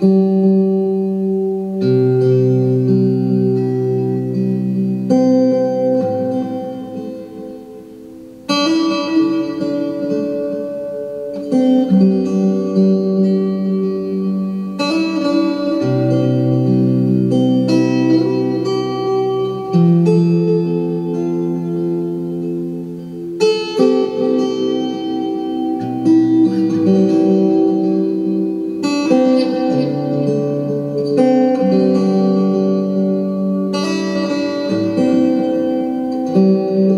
Mm-hmm. Música